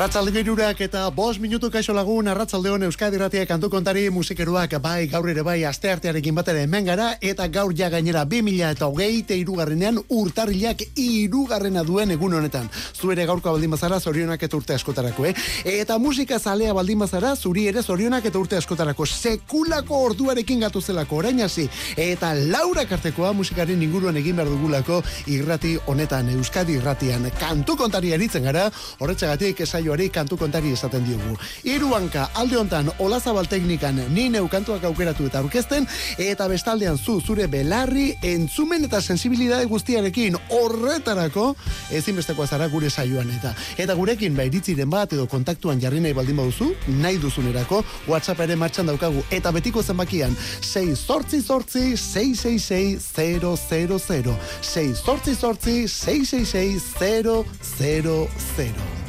Arratzalde girurak eta bos minutu kaixo lagun Arratzalde hon Euskadi Ratia kantu kontari musikeruak bai gaur ere bai aste artearekin batera hemen gara eta gaur ja gainera 2000 eta hogeite irugarrenean urtarrilak irugarrena duen egun honetan. Zuere gaurko baldin bazara zorionak eta urte askotarako, eh? Eta musika zalea baldin bazara zuri ere zorionak eta urte askotarako sekulako orduarekin gatu zelako orain hasi eta Laura Kartekoa musikaren inguruan egin behar dugulako irrati honetan Euskadi Irratian kantu kontari aritzen gara horretzagatik esan saioari kantu kontari esaten diogu. Hiru hanka alde hontan Olazabal teknikan ni neu aukeratu eta aurkezten eta bestaldean zu zure belarri entzumen eta sensibilitate guztiarekin horretarako ezinbestekoa zara gure saioan eta. Eta gurekin ba iritziren bat edo kontaktuan jarri nahi baldin baduzu nahi duzunerako WhatsApp ere martxan daukagu. Eta betiko zenbakian 6 sortzi sortzi 666 000 6 sortzi sortzi 666 000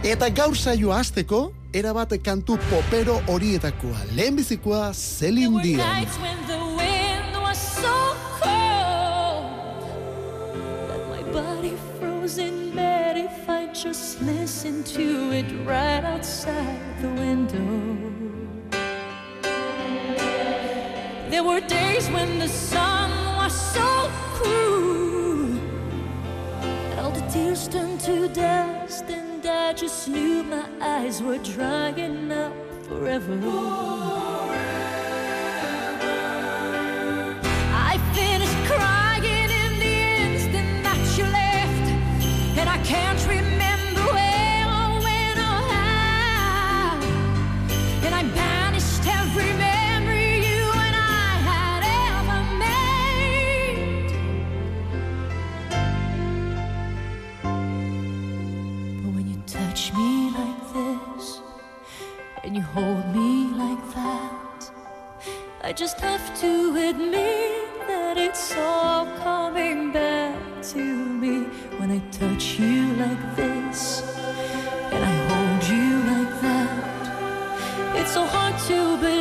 Eta gaur saio hasteko era bat kantu popero horietakoa. Lehen bizikoa Celine Dion. In bed if I just listen to it right outside the window. There were days when the sun was so cruel, all the tears turned to dust and I just knew my eyes were drying up forever. forever. I finished crying in the instant that you left, and I can't you hold me like that, I just have to admit that it's all coming back to me when I touch you like this and I hold you like that. It's so hard to believe,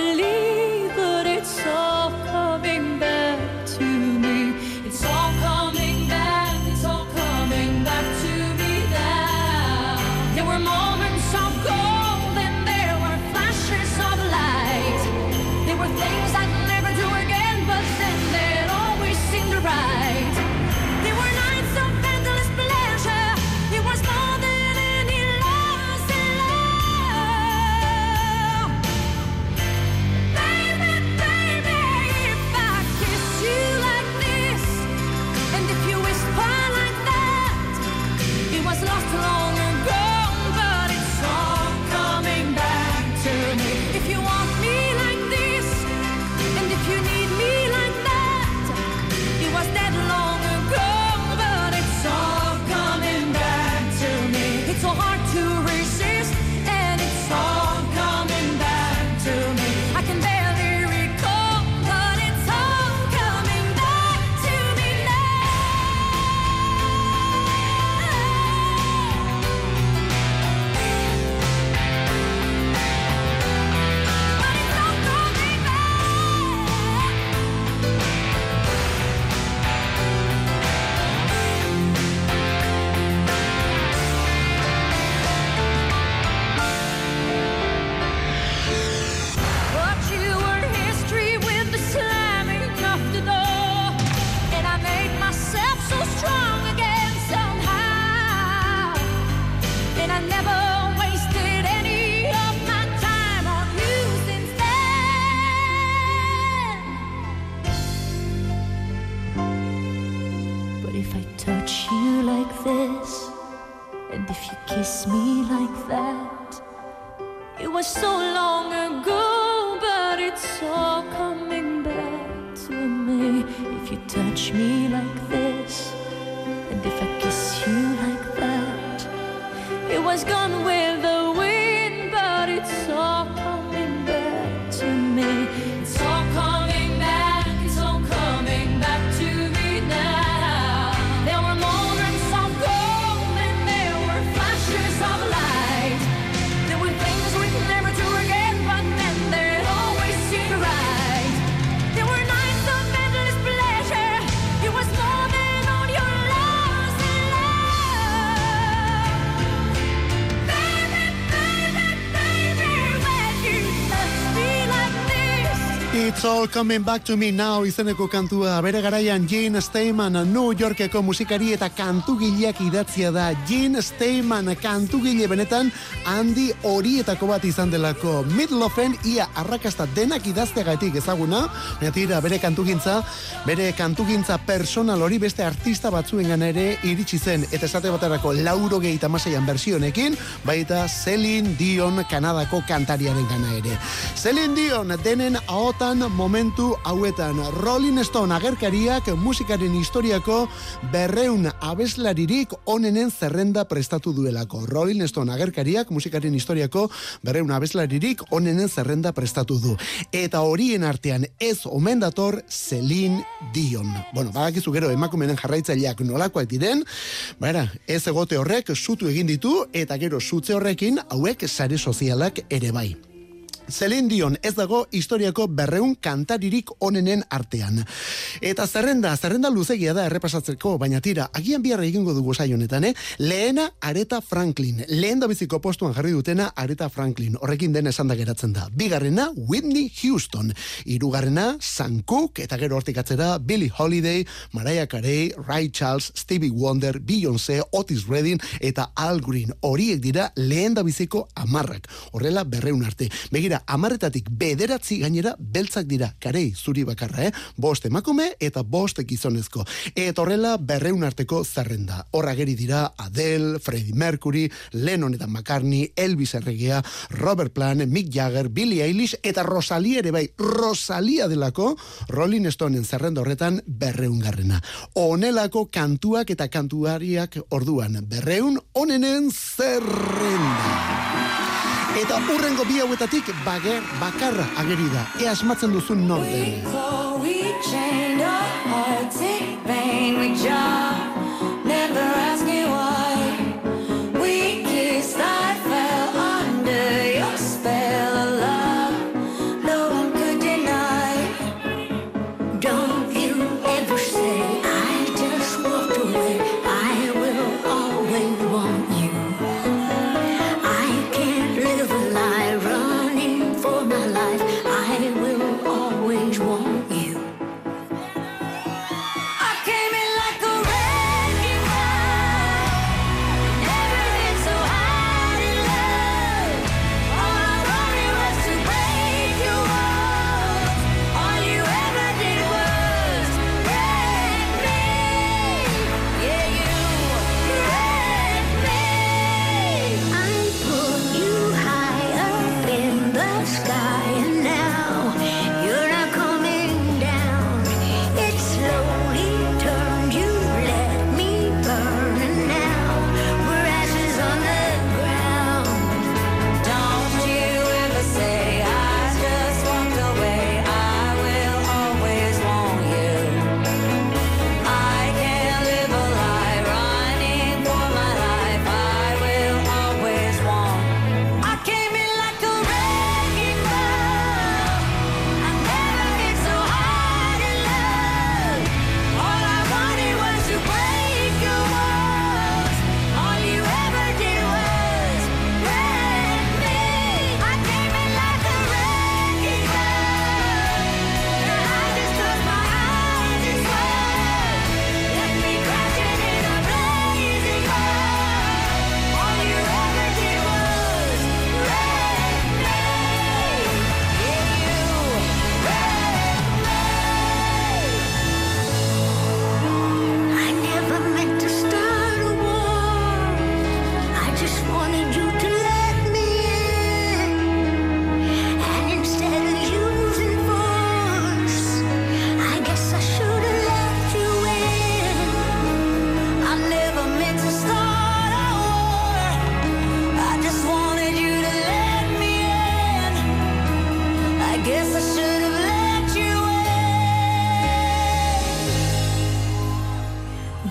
me like this, and if I It's all coming back to me now. Izeneko kantua bere garaian Gene Steinman New Yorkeko musikari eta kantugileak idatzia da. Gene Steinman kantugile benetan handi horietako bat izan delako. Midlofen ia arrakasta denak idazteagatik ezaguna. Baina bere kantugintza bere kantugintza personal hori beste artista batzuengan ere iritsi zen. Eta esate baterako lauro gehi tamaseian versionekin baita Celine Dion Kanadako kantariaren gana ere. Celine Dion denen ahotan momentu hauetan Rolling Stone agerkariak musikaren historiako berreun abeslaririk onenen zerrenda prestatu duelako. Rolling Stone agerkariak musikaren historiako berreun abeslaririk onenen zerrenda prestatu du. Eta horien artean ez omen dator Celine Dion. Bueno, bagakizu gero emakumenen jarraitzaileak nolakoak diren, baina ez egote horrek sutu egin ditu eta gero sutze horrekin hauek sare sozialak ere bai. Celine Dion ez dago historiako berreun kantaririk onenen artean. Eta zerrenda, zerrenda luzegia da errepasatzeko, baina tira, agian biarra egingo dugu saio honetan, eh? Lehena Areta Franklin. Lehen da biziko postuan jarri dutena Areta Franklin. Horrekin den esan da geratzen da. Bigarrena Whitney Houston. Hirugarrena Sam Cooke eta gero hortik atzera Billie Holiday, Mariah Carey, Ray Charles, Stevie Wonder, Beyoncé, Otis Redding eta Al Green. Horiek dira lehen da biziko amarrak. Horrela berreun arte. Begira, amarretatik bederatzi gainera beltzak dira, karei zuri bakarra, eh? Bost emakume eta bost gizonezko. Eta horrela berreun arteko zerrenda. Horra geri dira Adele, Freddie Mercury, Lennon eta McCartney, Elvis Erregea, Robert Plant, Mick Jagger, Billie Eilish eta Rosalia ere bai, Rosalia delako Rolling Stoneen zerrenda horretan berreun garrena. Onelako kantuak eta kantuariak orduan berreun onenen zerrenda. Eta urrengo bi hauetatik bager bakarra ageri da. E asmatzen duzun norden. Never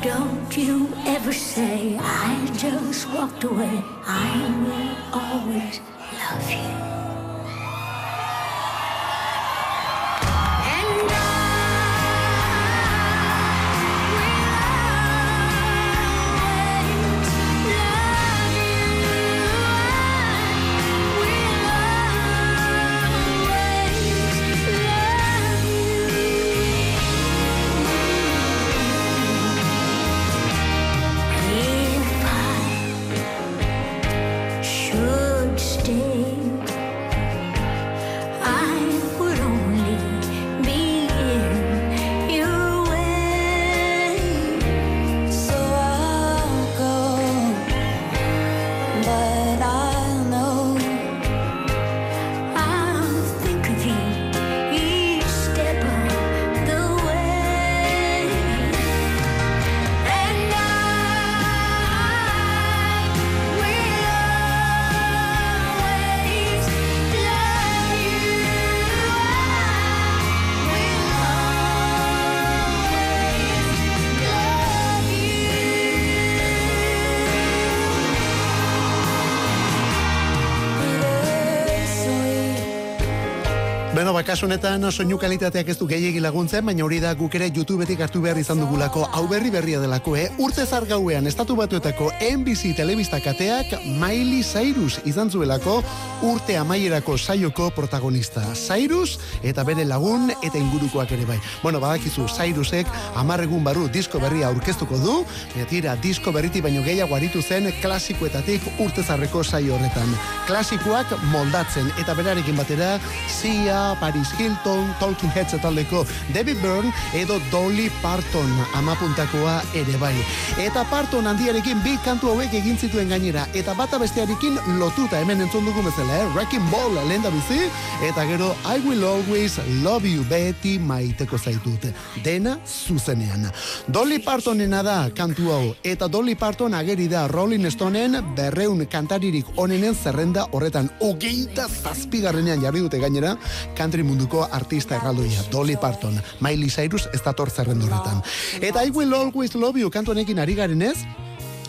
Don't you ever say I just walked away. I will always love you. Bakas honetan soinu kalitateak ez du gehiegi laguntzen, baina hori da guk ere YouTubetik hartu behar izan dugulako hau berri berria delako, eh? Urte zargauean estatu batuetako NBC telebista kateak Miley Cyrus izan zuelako urte amaierako saioko protagonista. Cyrus eta bere lagun eta ingurukoak ere bai. Bueno, badakizu Cyrusek amarregun barru disko berria aurkeztuko du, tira disko berriti baino gehiago aritu zen klasikoetatik urte zarreko saio horretan. Klasikoak moldatzen eta berarekin batera Sia, Paris Hilton, Talking Heads etaldeko David Byrne edo Dolly Parton amapuntakoa ere bai. Eta Parton handiarekin bi kantu hauek egin zituen gainera eta bata bestearekin lotuta hemen entzun dugu bezala, eh? Wrecking Ball lehen da bizi eta gero I Will Always Love You beti maiteko zaitut. Dena zuzenean. Dolly Partonena da kantu hau eta Dolly Parton ageri da Rolling Stoneen berreun kantaririk onenen zerrenda horretan ogeita zazpigarrenean jarri dute gainera country munduko artista erraldoia, Dolly Parton. Miley Cyrus ez dator zerrendorretan. Eta I Will Always Love You kantu honekin ari garen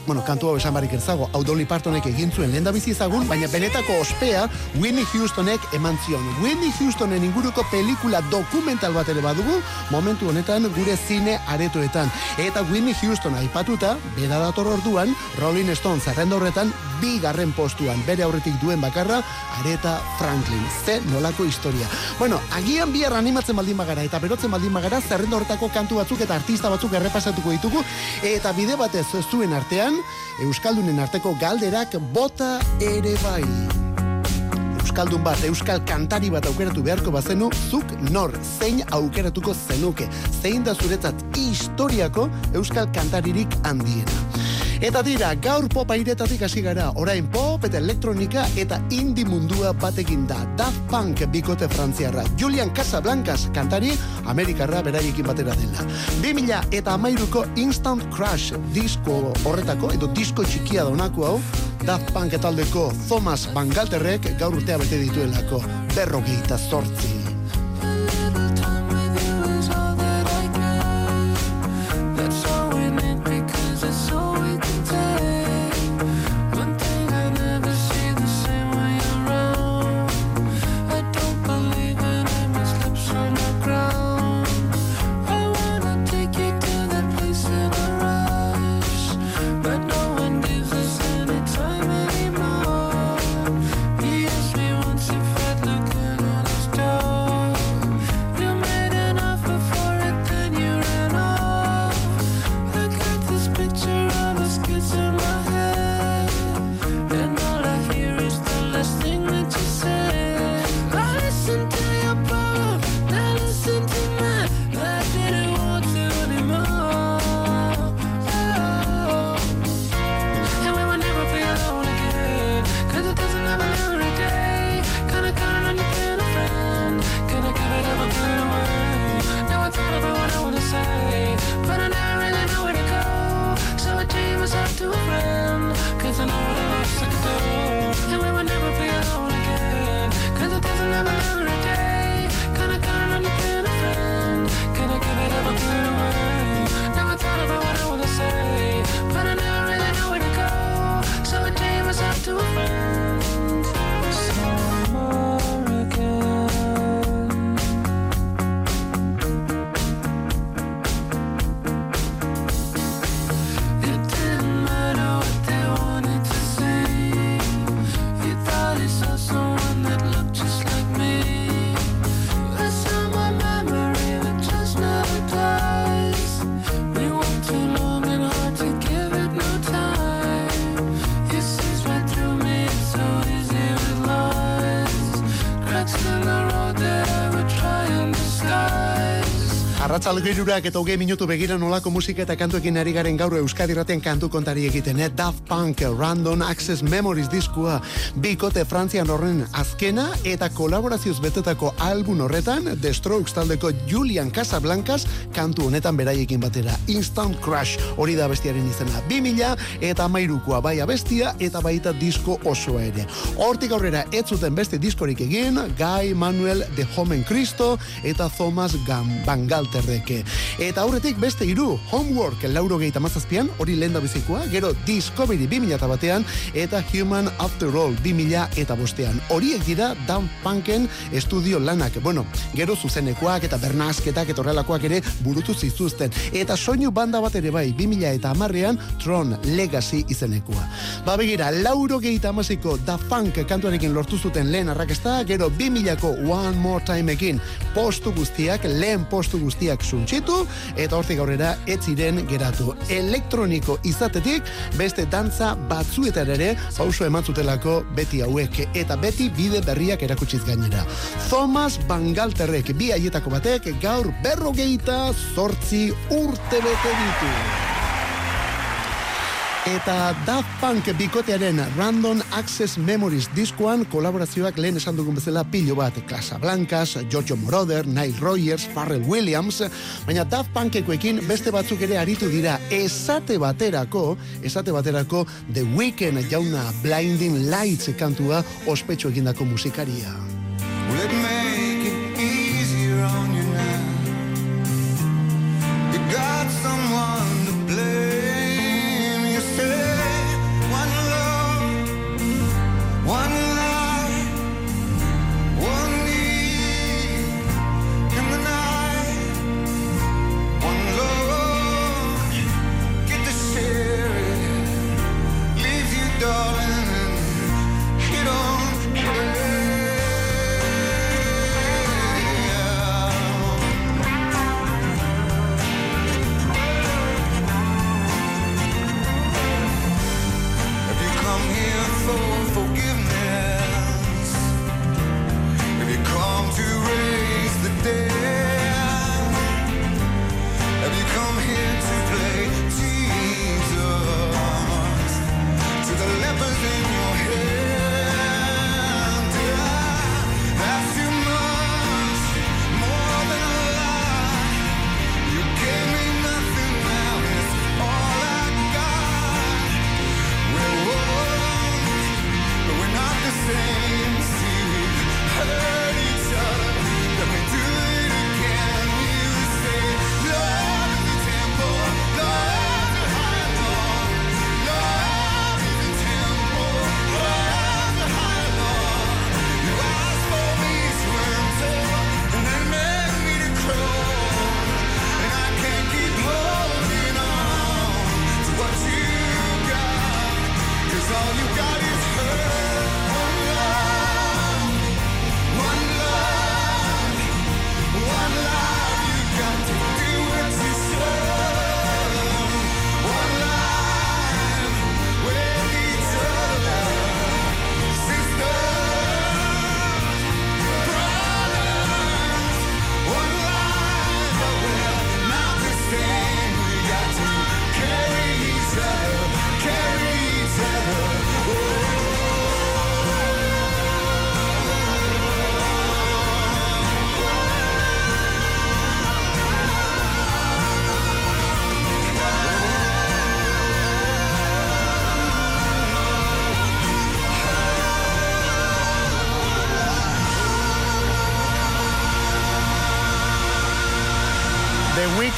bueno, kantu hau esan barik erzago, hau Dolly Partonek egin zuen lehen bizi ezagun, baina benetako ospea Winnie Houstonek eman zion. Winnie Houstonen inguruko pelikula dokumental bat ere badugu, momentu honetan gure zine aretoetan. Eta Winnie Houston aipatuta, bera dator orduan, Rolling Stone zerrenda horretan, bigarren postuan, bere aurretik duen bakarra, Areta Franklin. Ze nolako historia. Bueno, agian bihar animatzen baldin bagara, eta berotzen baldin bagara, zerrenda horretako kantu batzuk eta artista batzuk errepasatuko ditugu, eta bide batez zuen artean, Euskaldunen arteko galderak bota ere bai. Euskaldun bat, Euskal kantari bat aukeratu beharko bazenu, zuk nor, zein aukeratuko zenuke. Zein da zuretzat historiako Euskal kantaririk handiena. Eta dira, gaur popa iretatik hasi gara, orain pop eta elektronika eta indie mundua batekin da. Daft Punk bikote frantziarra. Julian Casablancas kantari, Amerikarra beraiekin batera dela. 2000 eta amairuko Instant Crush disko horretako, edo disko txikia donako hau, Daft Punk etaldeko Thomas Van Galterrek gaur urtea bete dituelako. Berrogeita zortzi. Arratzaleko irurak eta hogei minutu begira nolako musika eta kantuekin ari garen gaur Euskadi raten kantu kontari egiten, eh? Daft Punk, Random Access Memories diskua, bikote Frantzian horren azkena eta kolaborazioz betetako album horretan, The Strokes taldeko Julian Casablancas kantu honetan beraiekin batera. Instant Crash, hori da bestiaren izena. 2000 eta mairukoa bai bestia eta baita disko osoa ere. Hortik aurrera, ez zuten beste diskorik egin, Guy Manuel de Homen Cristo eta Thomas Van Galter Beatlesek. Eta aurretik beste hiru Homework lauro gehieta mazazpian, hori lehen da bizikoa, gero Discovery 2000 batean, eta Human After All 2000 eta bostean. Horiek dira Dan Punken estudio lanak. Bueno, gero zuzenekoak eta bernasketak eta horrelakoak ere burutu zizuzten. Eta soinu banda bat ere bai, 2000 eta amarrean Tron Legacy izenekoa. Ba begira, lauro gehieta amaziko Da Funk kantuarekin lortu zuten lehen arrakesta, gero 2000ko One More Time ekin postu guztiak, lehen postu guztiak suntxitu, eta hortik aurrera ez ziren geratu. Elektroniko izatetik, beste dantza batzuetan ere, pauso eman beti hauek, eta beti bide berriak erakutsiz gainera. Thomas Bangalterrek bi haietako batek gaur berrogeita zortzi urte bete ditu. Eta Daft Punk bikotearen Random Access Memories diskoan kolaborazioak lehen esan dugun bezala pilo bat. Casablancas, Giorgio Moroder, Nile Rogers, Pharrell Williams, baina Daft Punkekoekin beste batzuk ere aritu dira esate baterako, esate baterako The Weeknd jauna Blinding Lights kantua ospetsu egindako musikaria.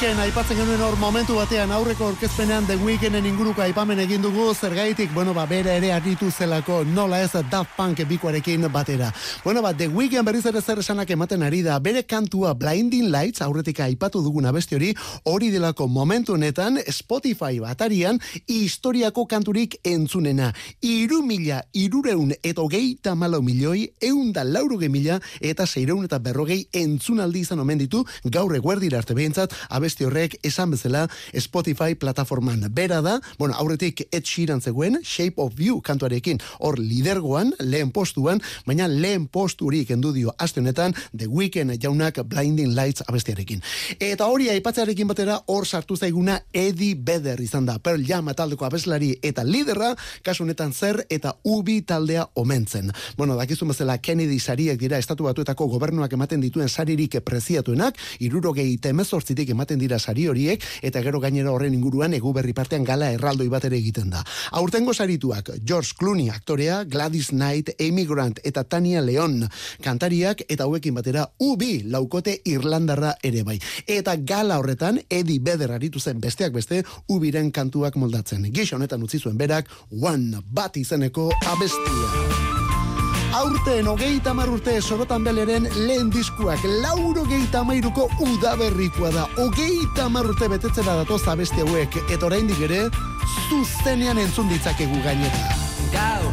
Weekend aipatzen genuen hor momentu batean aurreko orkezpenean The Weekenden inguruko aipamen egin dugu zergaitik, bueno, ba, bere ere arritu zelako nola ez Daft Punk bikoarekin batera. Bueno, ba, The Weekend berriz ere zer esanak ematen ari da, bere kantua Blinding Lights aurretik aipatu duguna besti hori, hori delako momentu honetan Spotify batarian historiako kanturik entzunena. Iru mila, irureun eta hogeita malo milioi, eun da lauruge mila eta seireun eta berrogei entzunaldi izan omen ditu gaur eguerdira arte behintzat, abesti horrek esan bezala Spotify plataforman. Bera da, bueno, aurretik Ed Sheeran zegoen, Shape of You kantuarekin, hor lidergoan, lehen postuan, baina lehen posturik endu dio aste honetan, The Weekend jaunak Blinding Lights abestiarekin. Eta hori aipatzearekin batera, hor sartu zaiguna Eddie Vedder izan da, Pearl Jam taldeko abeslari eta liderra, kasu honetan zer eta ubi taldea omentzen. Bueno, dakizun bezala Kennedy sariek dira estatu batuetako gobernuak ematen dituen saririk preziatuenak, irurogei temezortzitik ematen dira sari horiek, eta gero gainera horren inguruan egu berri partean gala erraldoi bat ere egiten da. Aurtengo sarituak, George Clooney aktorea, Gladys Knight, Amy Grant eta Tania Leon kantariak, eta hauekin batera ubi laukote Irlandarra ere bai. Eta gala horretan, Eddie Vedder aritu zen besteak beste, ubiren kantuak moldatzen. Gix honetan utzi zuen berak, One Bat izeneko abestia. Aurten hogeita urte sorotan beleren lehen diskuak lauro geita mairuko udaberrikoa da. Hogeita urte betetzera datoz abeste hauek, eta oraindik ere, zuzenean entzun ditzakegu gainera. Gau,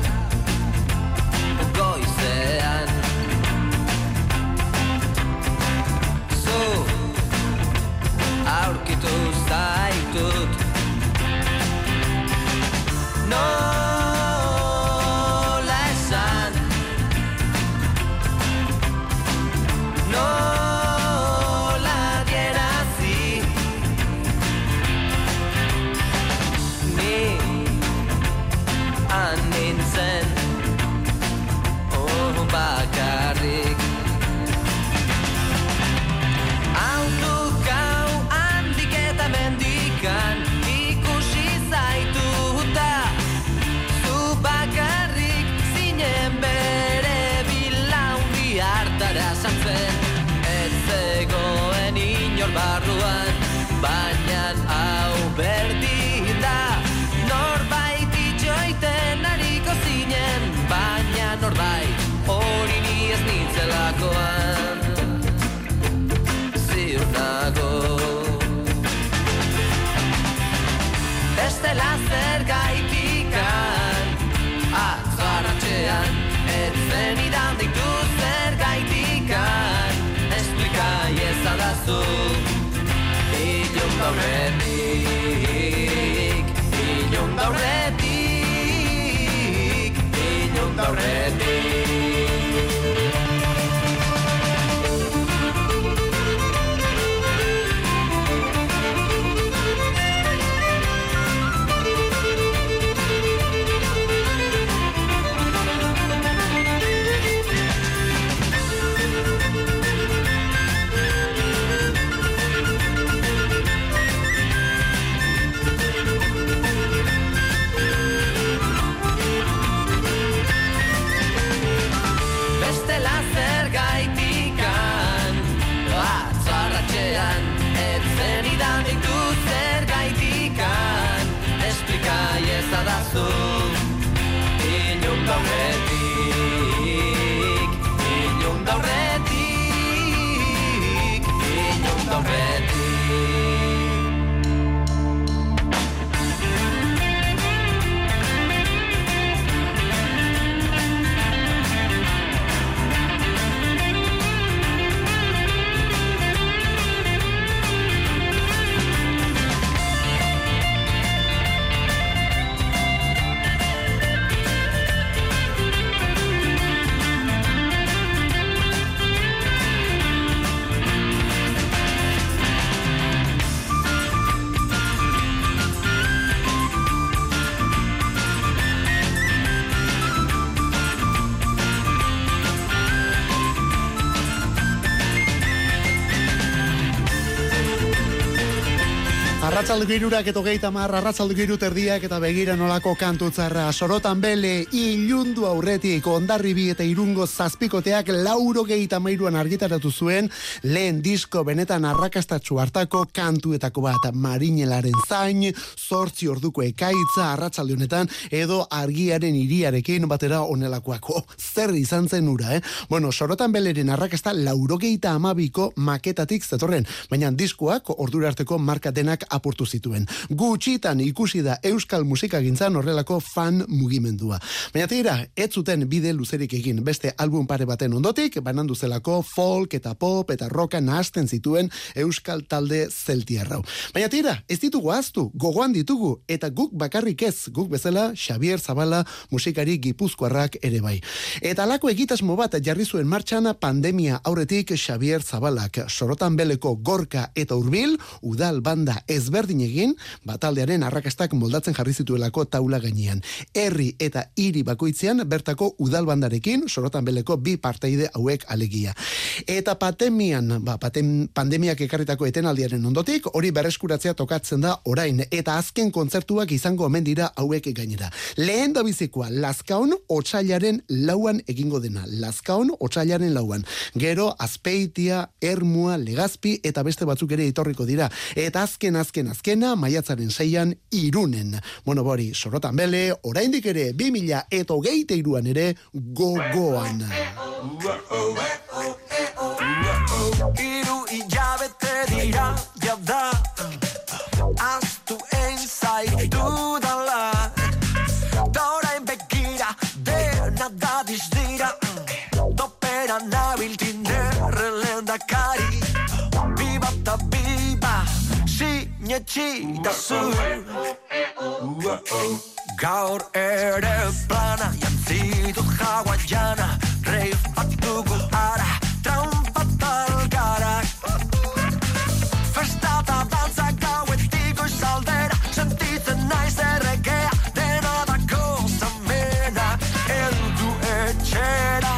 goizean, zu, aurkitu zaitut, no, Inon daurretik Arratzaldu girurak eto geita marra, arratzaldu girut erdiak eta begira nolako kantutzarra. Sorotan bele, ilundu aurretik, ondarri bi eta irungo zazpikoteak lauro geita mairuan argitaratu zuen, lehen disko benetan arrakastatxu hartako kantuetako bat, marinelaren zain, sortzi orduko ekaitza, arratzaldu honetan, edo argiaren iriarekin batera onelakoako. Zer izan zen ura, eh? Bueno, sorotan beleren arrakasta lauro geita amabiko maketatik zetorren, baina diskoak ordura arteko markatenak apurtu zituen. Gutxitan ikusi da euskal musika gintzan horrelako fan mugimendua. Baina tira, ez zuten bide luzerik egin beste album pare baten ondotik, banandu zelako folk eta pop eta rocka nahazten zituen euskal talde zeltiarrau. Baina tira, ez ditugu aztu, gogoan ditugu, eta guk bakarrik ez, guk bezala Xavier Zabala musikari gipuzkoarrak ere bai. Eta alako egitasmo bat jarri zuen martxana pandemia aurretik Xavier Zabalak, sorotan beleko gorka eta urbil, udal banda ezber berdin egin, bataldearen arrakastak moldatzen jarri zituelako taula gainean. Herri eta hiri bakoitzean bertako udalbandarekin, sorotan beleko bi parteide hauek alegia. Eta patemian, ba, patem, pandemiak ekarritako etenaldiaren ondotik, hori berreskuratzea tokatzen da orain, eta azken kontzertuak izango omen dira hauek gainera. Lehen da bizikoa, Lazkaon otxailaren lauan egingo dena. Lazkaon otxailaren lauan. Gero, azpeitia, ermua, legazpi, eta beste batzuk ere etorriko dira. Eta azken, azken, azkena, maiatzaren zeian, irunen. Bueno, bori, sorotan bele, oraindik ere, 2000 eta hogeite iruan ere, gogoan. Sinetxita zu Gaur ere plana, jantzitut hawaiana Reif bat dugu ara, trampa talgarak Festa eta dantza gauetik goizaldera Sentitzen naiz erregea, dena dako zamena Eldu etxera.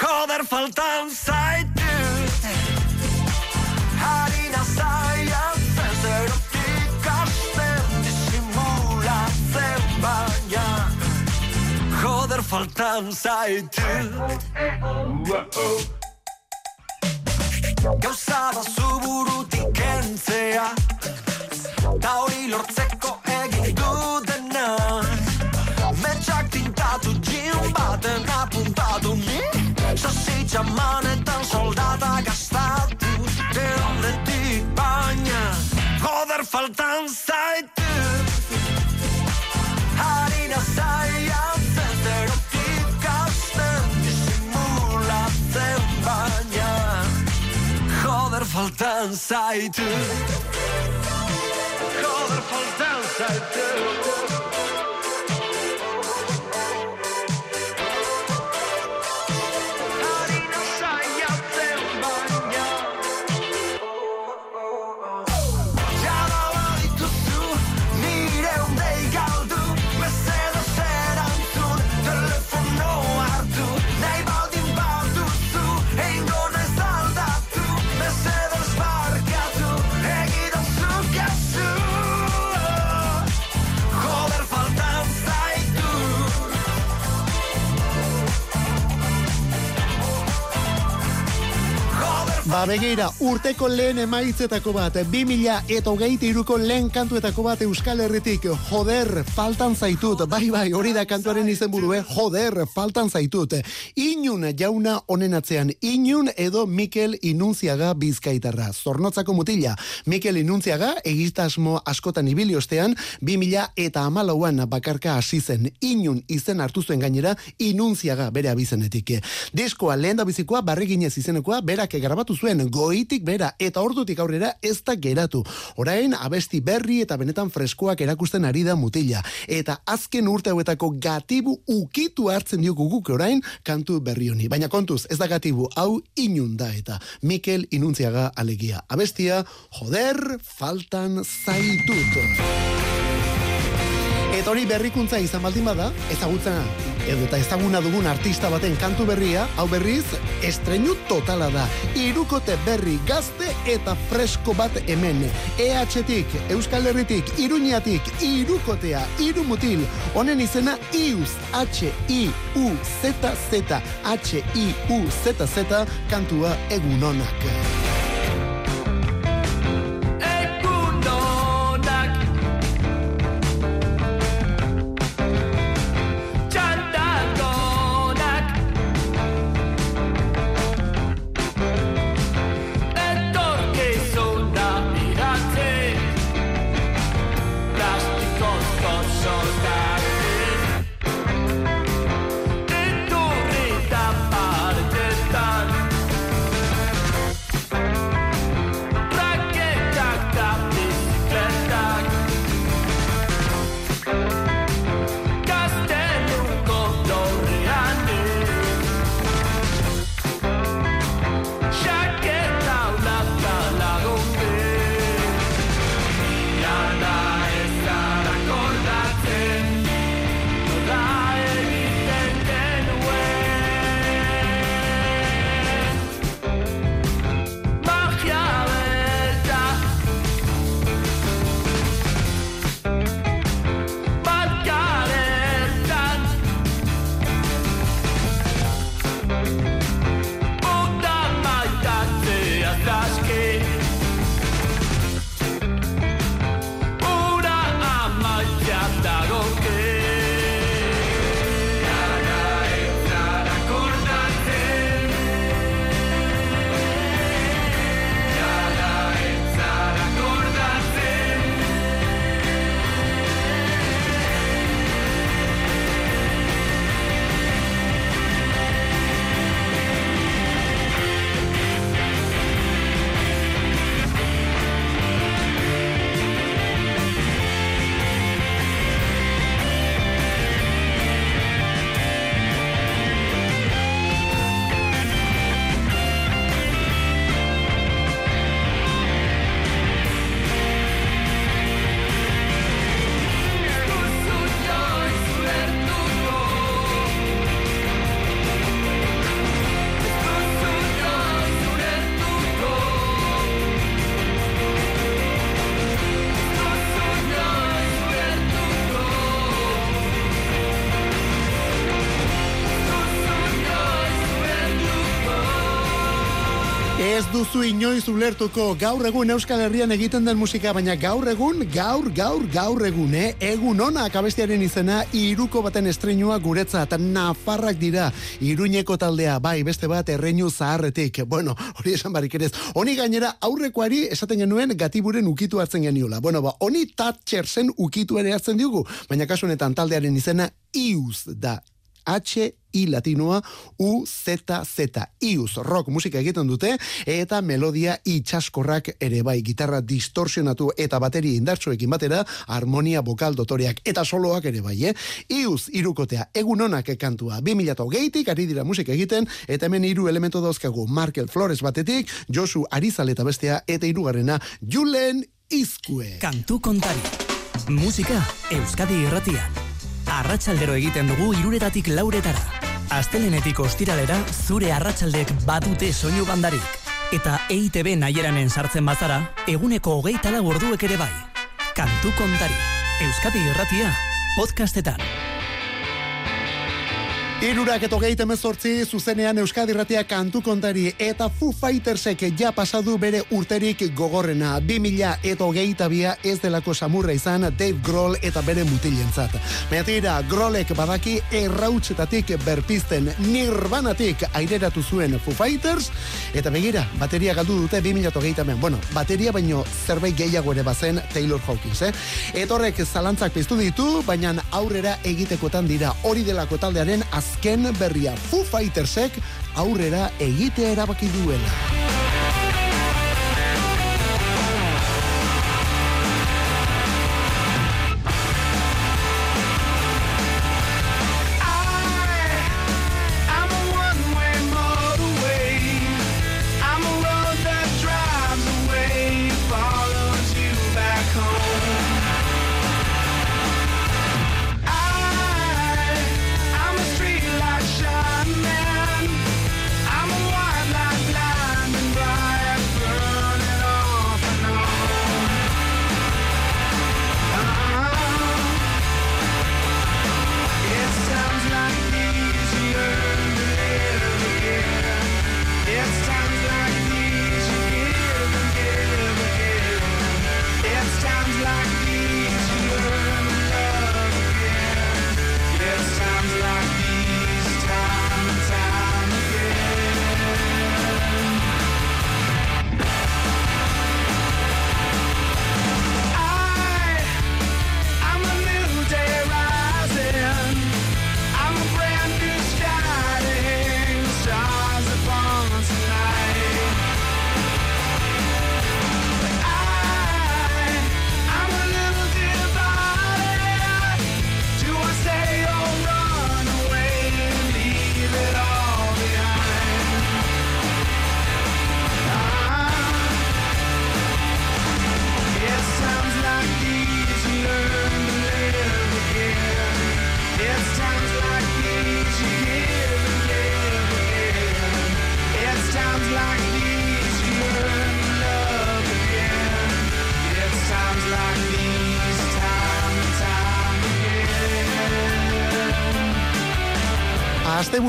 Joder, faltan zaitut faltan zaitut Gauza da zuburutik kentzea. Ta hori lortzeko egin dudena. Metxak tintatu jin baten apuntatu. Ni Sasi txamanetan soldata gastatu faltan zaitu Joder faltan zaitu Ba begira, urteko lehen emaitzetako bat, 2000 eta hogeite iruko lehen kantuetako bat Euskal Herritik, joder, faltan zaitut, bai bai, hori da kantuaren izen burue, joder, faltan zaitut. Inun jauna honen atzean, inun edo Mikel Inunziaga bizkaitarra. Zornotzako mutila, Mikel Inunziaga egitasmo askotan ibili ostean, 2000 eta amalauan bakarka hasi zen, inun izen hartu zuen gainera, Inunziaga bere abizenetik. Diskoa lehen da bizikoa, barreginez izenekoa, berak grabatu zuen goitik bera eta ordutik aurrera ez da geratu. Orain abesti berri eta benetan freskoak erakusten ari da mutila. Eta azken urte hauetako gatibu ukitu hartzen diogu guk orain kantu berri honi. Baina kontuz, ez da gatibu, hau inun da eta Mikel Inuntziaga alegia. Abestia, joder, faltan zaitut. Eta hori berrikuntza izan baldin bada, ezagutzen edo eta ezaguna dugun artista baten kantu berria, hau berriz, estreinu totala da. Irukote berri gazte eta fresko bat hemen. EH-tik, Euskal Herritik, Iruñatik, Irukotea, Irumutil, honen izena IUZ, H-I-U-Z-Z, H-I-U-Z-Z, kantua egunonak. Duzu inoiz ulertuko gaur egun Euskal Herrian egiten den musika, baina gaur egun, gaur, gaur, gaur egun, eh? Egun onak abestiaren izena, iruko baten estrenua guretzat, nafarrak dira, iruñeko taldea, bai, beste bat, erreinu zaharretik. Bueno, hori esan barik ez. Honi gainera, aurrekoari esaten genuen gatiburen ukitu hartzen geniola. Bueno, ba, honi tatxer zen ukitu ere hartzen diugu, baina kasu honetan taldearen izena, iuz da, H I latinoa U Z Z. Ius rock musika egiten dute eta melodia itxaskorrak ere bai gitarra distorsionatu eta bateria indartsuekin batera harmonia bokal dotoreak eta soloak ere bai eh? Ius irukotea egun onak kantua 2008tik ari dira musika egiten eta hemen hiru elementu dauzkagu. Markel Flores batetik Josu Arizal eta bestea eta hirugarrena Julen Izkue. Kantu kontari. Musika Euskadi irratian. Arratsaldero egiten dugu iruretatik lauretara. Astelenetik ostiralera zure arratsaldek badute soinu bandarik. Eta EITB naieranen sartzen bazara, eguneko hogeita lau orduek ere bai. Kantu kontari. Euskadi irratia. Podcastetan. Irurak eto gehi temezortzi, zuzenean Euskadi Ratia kantu kontari eta Foo Fightersek ja pasadu bere urterik gogorrena. 2000 eto gehi tabia ez delako samurra izan Dave Grohl eta bere mutilentzat. Meatira, Grohlek badaki errautzetatik berpizten nirvanatik aireratu zuen Foo Fighters eta begira, bateria galdu dute 2000 eto gehi Bueno, bateria baino zerbait gehiago ere bazen Taylor Hawkins, eh? Etorrek zalantzak piztu ditu, baina aurrera egitekotan dira hori delako taldearen azken berria Foo Fightersek aurrera egitea erabaki duela.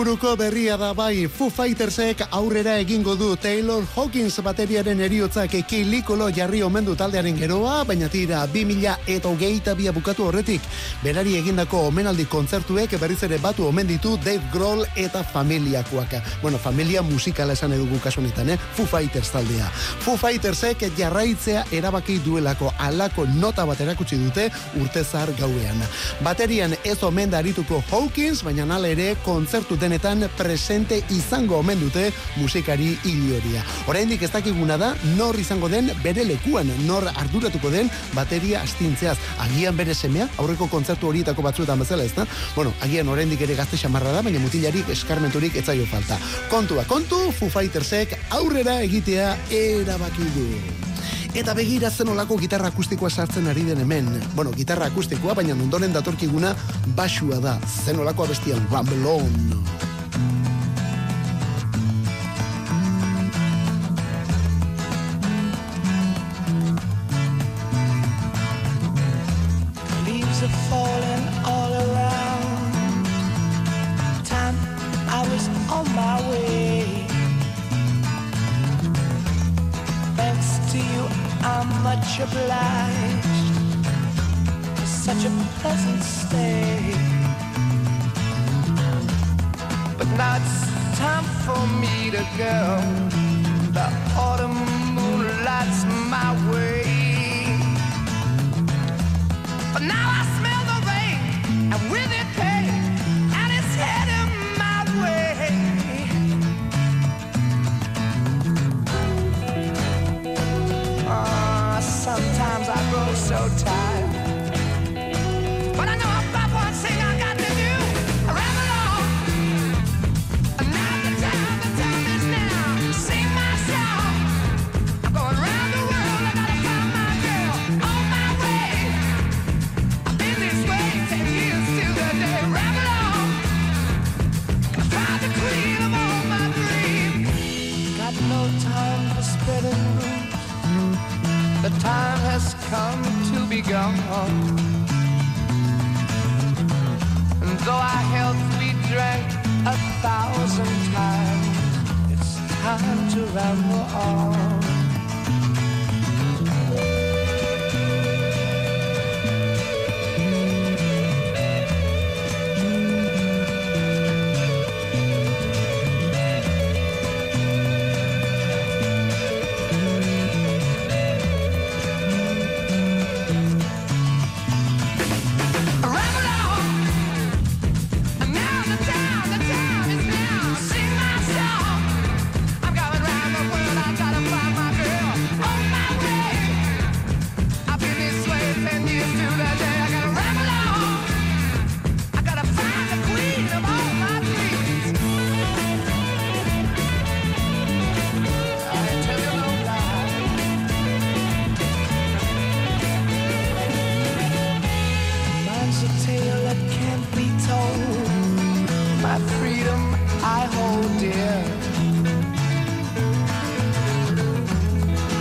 Asteburuko berria da bai Foo Fightersek aurrera egingo du Taylor Hawkins bateriaren eriotzak ekilikolo jarri omendu taldearen geroa, baina tira 2000 eta hogeita bia bukatu horretik berari egindako omenaldi kontzertuek berriz ere batu omen ditu Dave Grohl eta familiakoak. Bueno, familia musikala esan edugu kasu honetan, eh? Foo Fighters taldea. Foo Fightersek jarraitzea erabaki duelako alako nota bat erakutsi dute urtezar gauean. Baterian ez omen da arituko Hawkins, baina nala ere kontzertu denetan presente izango omen dute musikari hilioria. Oraindik ez dakiguna da nor izango den bere lekuan, nor arduratuko den bateria astintzeaz. Agian bere semea, aurreko kontzertu horietako batzuetan bezala ez da? Bueno, agian oraindik ere gazte xamarra da, baina mutilarik eskarmenturik ez zaio falta. Kontua, kontu, Foo Fightersek aurrera egitea erabaki du. Eta begira zen olako gitarra akustikoa sartzen ari den hemen. Bueno, gitarra akustikoa, baina ondoren datorkiguna basua da. Zen olako abestian Rumble On. Obliged for such a pleasant stay. But now it's time for me to go. So tired. Be gone. And though our health we drank a thousand times, it's time to ramble on.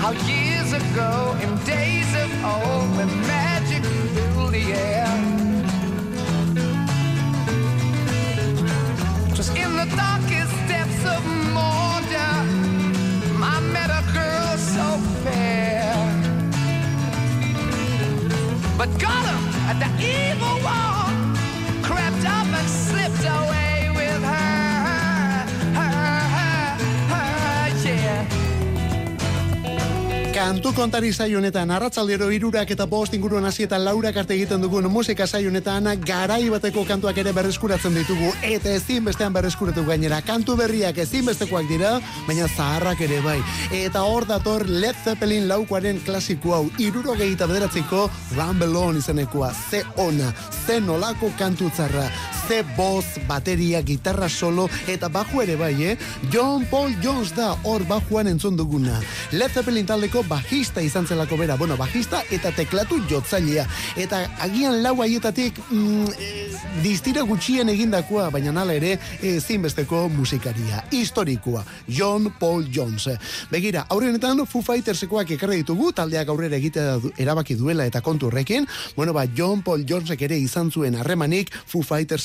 How years ago, in days of old, when magic filled the air. Just in the darkest depths of Mordor, I met a girl so fair. But got him at the evil one Kantu kontari honetan, arratzaldero irurak eta bost inguruan hasi eta laurak arte egiten dugun musika honetan, garai bateko kantuak ere berreskuratzen ditugu, eta ezin bestean berreskuratu gainera. Kantu berriak ezin bestekoak dira, baina zaharrak ere bai. Eta hor dator Led Zeppelin laukoaren klasiko hau, iruro gehieta bederatziko Rumble On izanekoa, ze ona, ze nolako kantu tzarra, ze boz, bateria, gitarra solo, eta baju ere bai, eh? John Paul Jones da hor bajuan entzun duguna. Led Zeppelin taldeko bajista izan zelako bera, bueno, bajista eta teklatu jotzailea. Eta agian lau haietatik mm, e, distira gutxien egindakoa, baina nala ere ezinbesteko musikaria. Historikoa, John Paul Jones. Begira, aurre honetan Foo Fightersekoak ekarri ditugu, taldeak aurrera egitea du- erabaki duela eta kontu horrekin, bueno, ba, John Paul Jonesek ere izan zuen harremanik Foo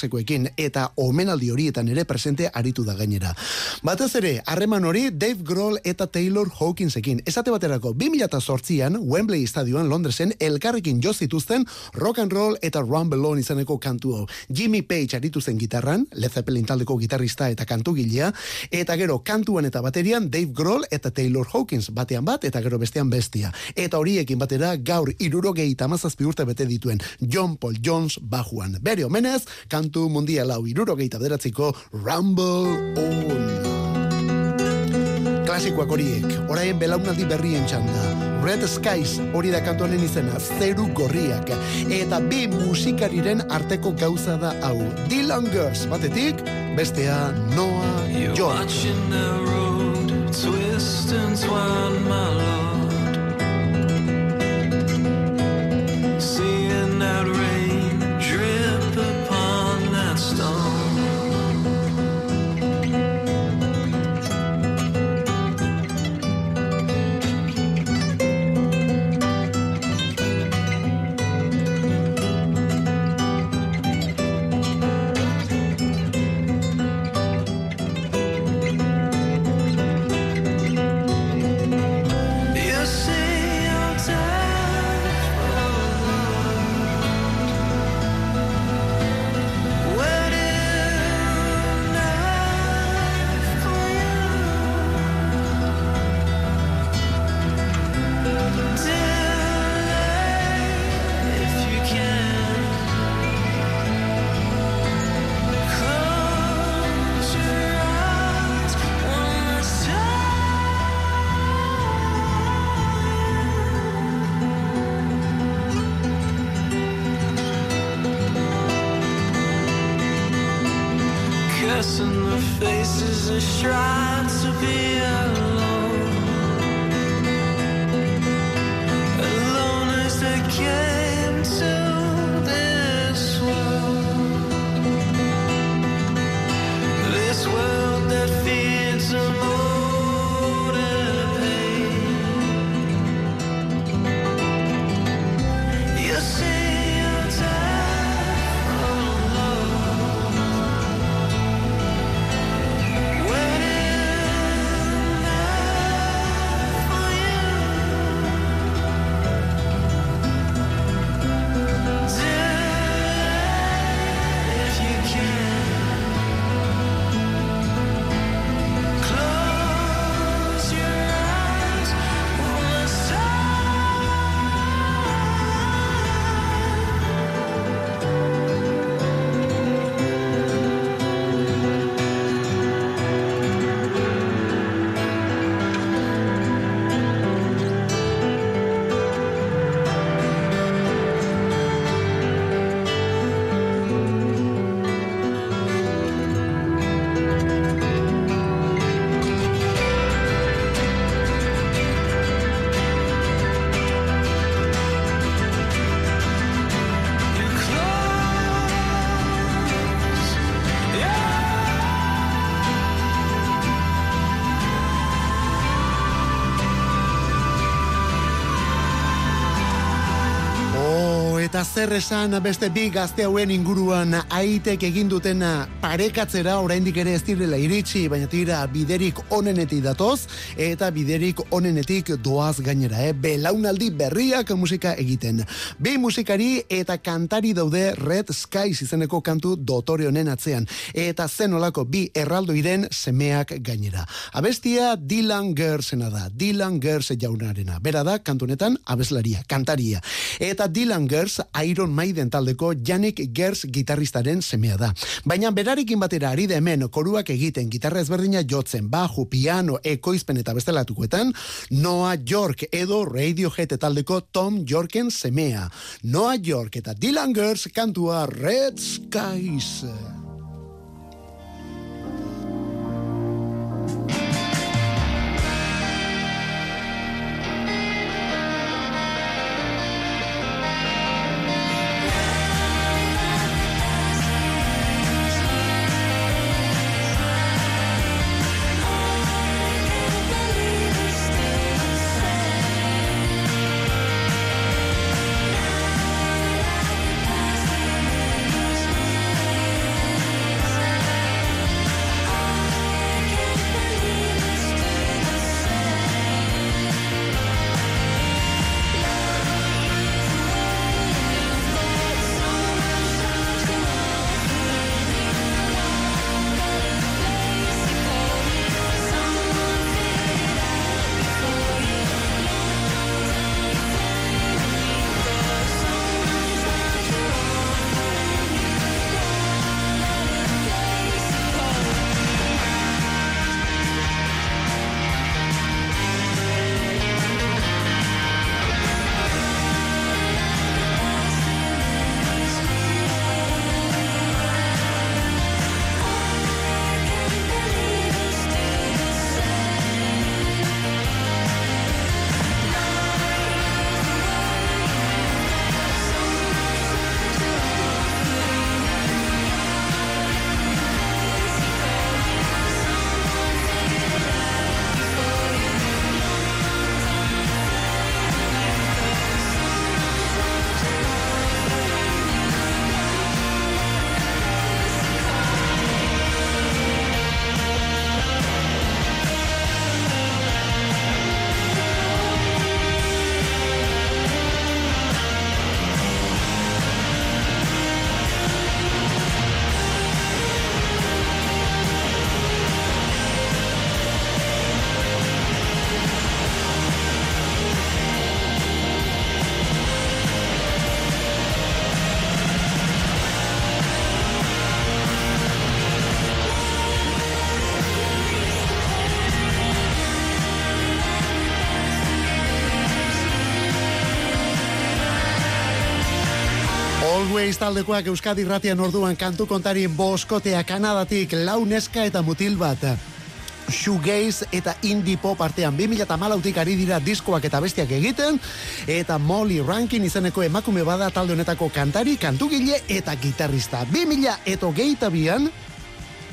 Fightersekoekin, eta omenaldi horietan ere presente aritu da gainera. Batez ere, harreman hori Dave Grohl eta Taylor Hawkinsekin. Esate baterako, 2008an Wembley Stadioan Londresen elkarrekin jo zituzten rock and roll eta rumble on izaneko kantu hau. Jimmy Page aritu zen gitarran, Led Zeppelin taldeko gitarrista eta kantugilea, eta gero kantuan eta baterian Dave Grohl eta Taylor Hawkins batean bat eta gero bestean bestia. Eta horiekin batera gaur irurogei tamazazpi urte bete dituen John Paul Jones bajuan. Bere omenez, kantu mundial hau irurogei taberatziko Rumble On klasikoak horiek, orain belaunaldi berrien txanda. Red Skies hori da kantu honen izena, zeru gorriak. Eta bi musikariren arteko gauza da hau. Dylan Girls batetik, bestea Noah You're Jones. watching the road twist and twine, my lord. Eta zer esan beste bi gazte hauen inguruan aitek egin dutena parekatzera oraindik ere ez direla iritsi, baina tira biderik onenetik datoz eta biderik onenetik doaz gainera, eh? Belaunaldi berriak musika egiten. Bi musikari eta kantari daude Red Skies izeneko kantu dotore honen atzean eta zenolako bi erraldoiren semeak gainera. Abestia Dylan Gersena da, Dylan Gers jaunarena. Bera da kantunetan abeslaria, kantaria. Eta Dylan Gers Iron Maiden taldeko Janik Gers gitarristaren semea da. Baina berarekin batera ari da hemen koruak egiten gitarra ezberdina jotzen, baju, piano, ekoizpen eta bestelatukoetan, Noah York edo Radiohead taldeko Tom Yorken semea. Noah York eta Dylan Gers kantua Red Skies. Taldekoak Euskadi ratian orduan kantu kontari boskotea Kanadatik lau neska eta mutil bat. shoegaze eta indie pop artean 2008tik ari dira diskoak eta bestiak egiten eta Molly Rankin izeneko emakume bada talde honetako kantari, kantugile eta gitarrista. 2000 eta geita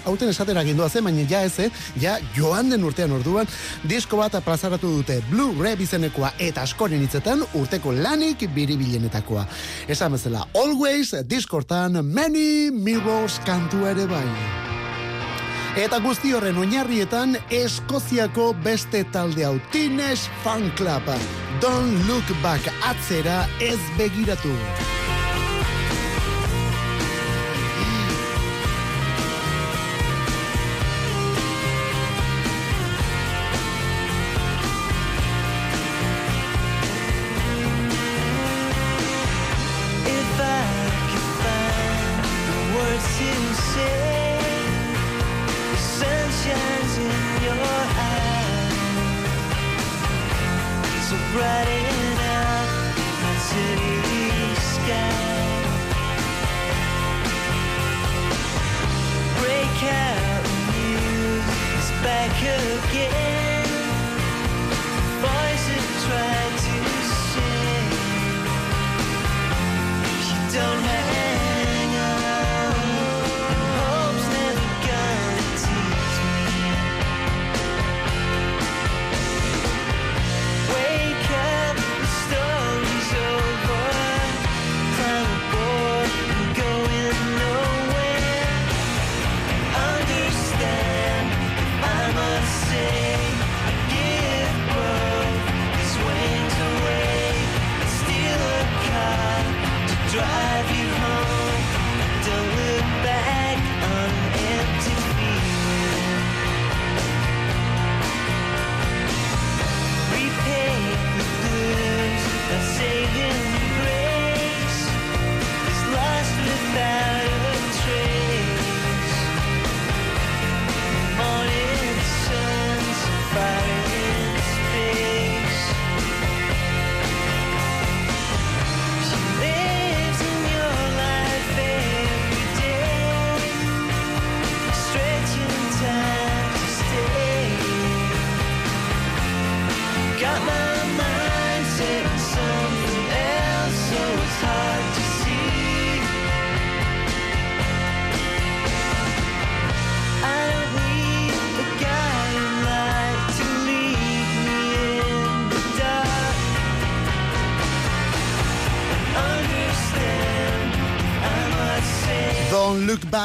hauten esatera gindua zen, baina ja ez, eh? ja joan den urtean orduan, disko bat plazaratu dute Blue Red izenekoa eta askoren hitzetan urteko lanik biribilenetakoa. Esan bezala, always diskortan many mirrors kantu ere bai. Eta guzti horren oinarrietan Eskoziako beste talde hau Teenage Fan Club Don't look back atzera ez begiratu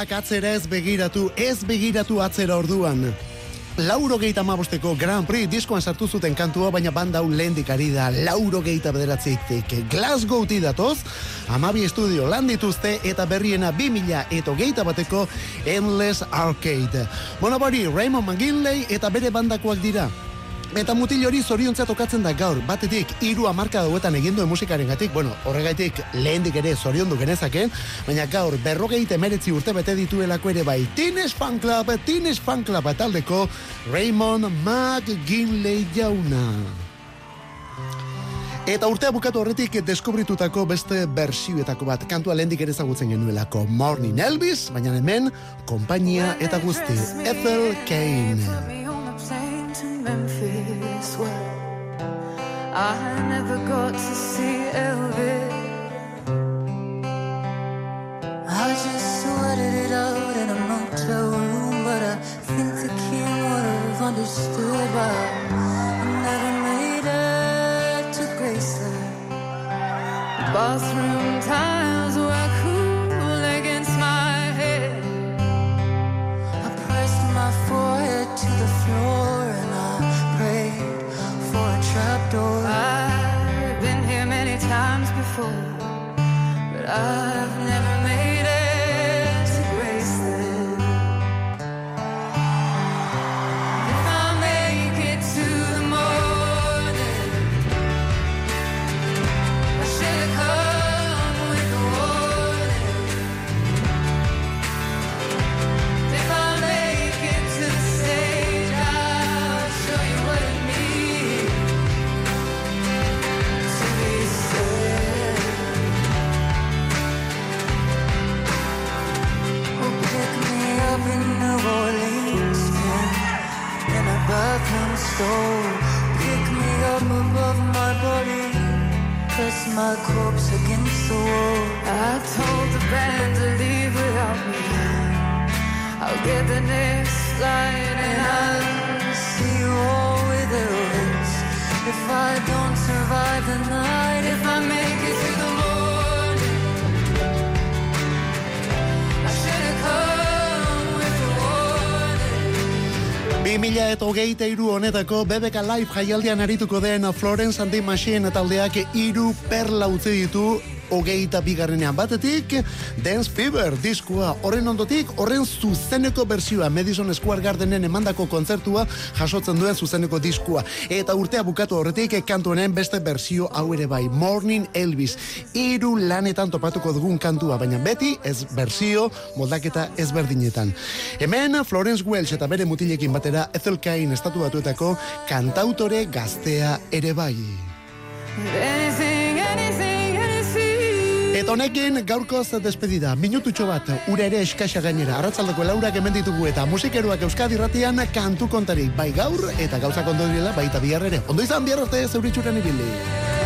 Back atzera ez begiratu, ez begiratu atzera orduan. Lauro geita amabosteko Grand Prix diskoan sartu zuten kantua, baina banda hau lehendik ari da lauro geita bederatzeik Glasgow datoz, amabi estudio lan dituzte eta berriena 2000 eta geita bateko Endless Arcade. Bueno, bari, Raymond McGinley eta bere bandakoak dira. Eta mutil hori zoriontzat tokatzen da gaur, batetik hiru hamarka dauetan egin duen musikaren gatik, bueno, horregaitik lehendik ere zoriondu genezaken, baina gaur berrogeite meretzi urte bete dituelako ere bai Teenage Fan Club, Teenage Fan Club taldeko Raymond McGinley jauna. Eta urtea bukatu horretik deskubritutako beste bersioetako bat, kantua lehendik ere ezagutzen genuelako Morning Elvis, baina hemen, kompainia eta guzti, Ethel Kane. Memphis where I never got to see Elvis. I just sweated it out in a motel room, but I think the king would have understood why I never made it to Graceland. The bathroom I my corpse against the wall. I told the band to leave without me. I'll get the next line, and I'll see you all with Elvis. If I don't survive the night, if I make 2000 eta hogeita iru honetako BBK Live jaialdian arituko den Florence and the Machine taldeak iru perla utzi ditu hogeita bigarrenean batetik Dance Fever diskoa horren ondotik horren zuzeneko bersioa Madison Square Gardenen emandako kontzertua jasotzen duen zuzeneko diskoa. Eta urtea bukatu horretik kantu honen beste bersio hau ere bai Morning Elvis. Hiru lanetan topatuko dugun kantua baina beti ez bersio moldaketa ezberdinetan. Hemen Florence Welch eta bere mutilekin batera Ethel Cain estatu batuetako kantautore gaztea ere bai. Eta honekin gaurkoz despedida. Minututxo bat, ura ere eskaxa gainera. Arratzaldeko laurak hemen ditugu eta musikeruak Euskadi ratian kantu kontari. Bai gaur eta gauzak ondo direla baita ere. Ondo izan bihar arte zeuritxuren ibili.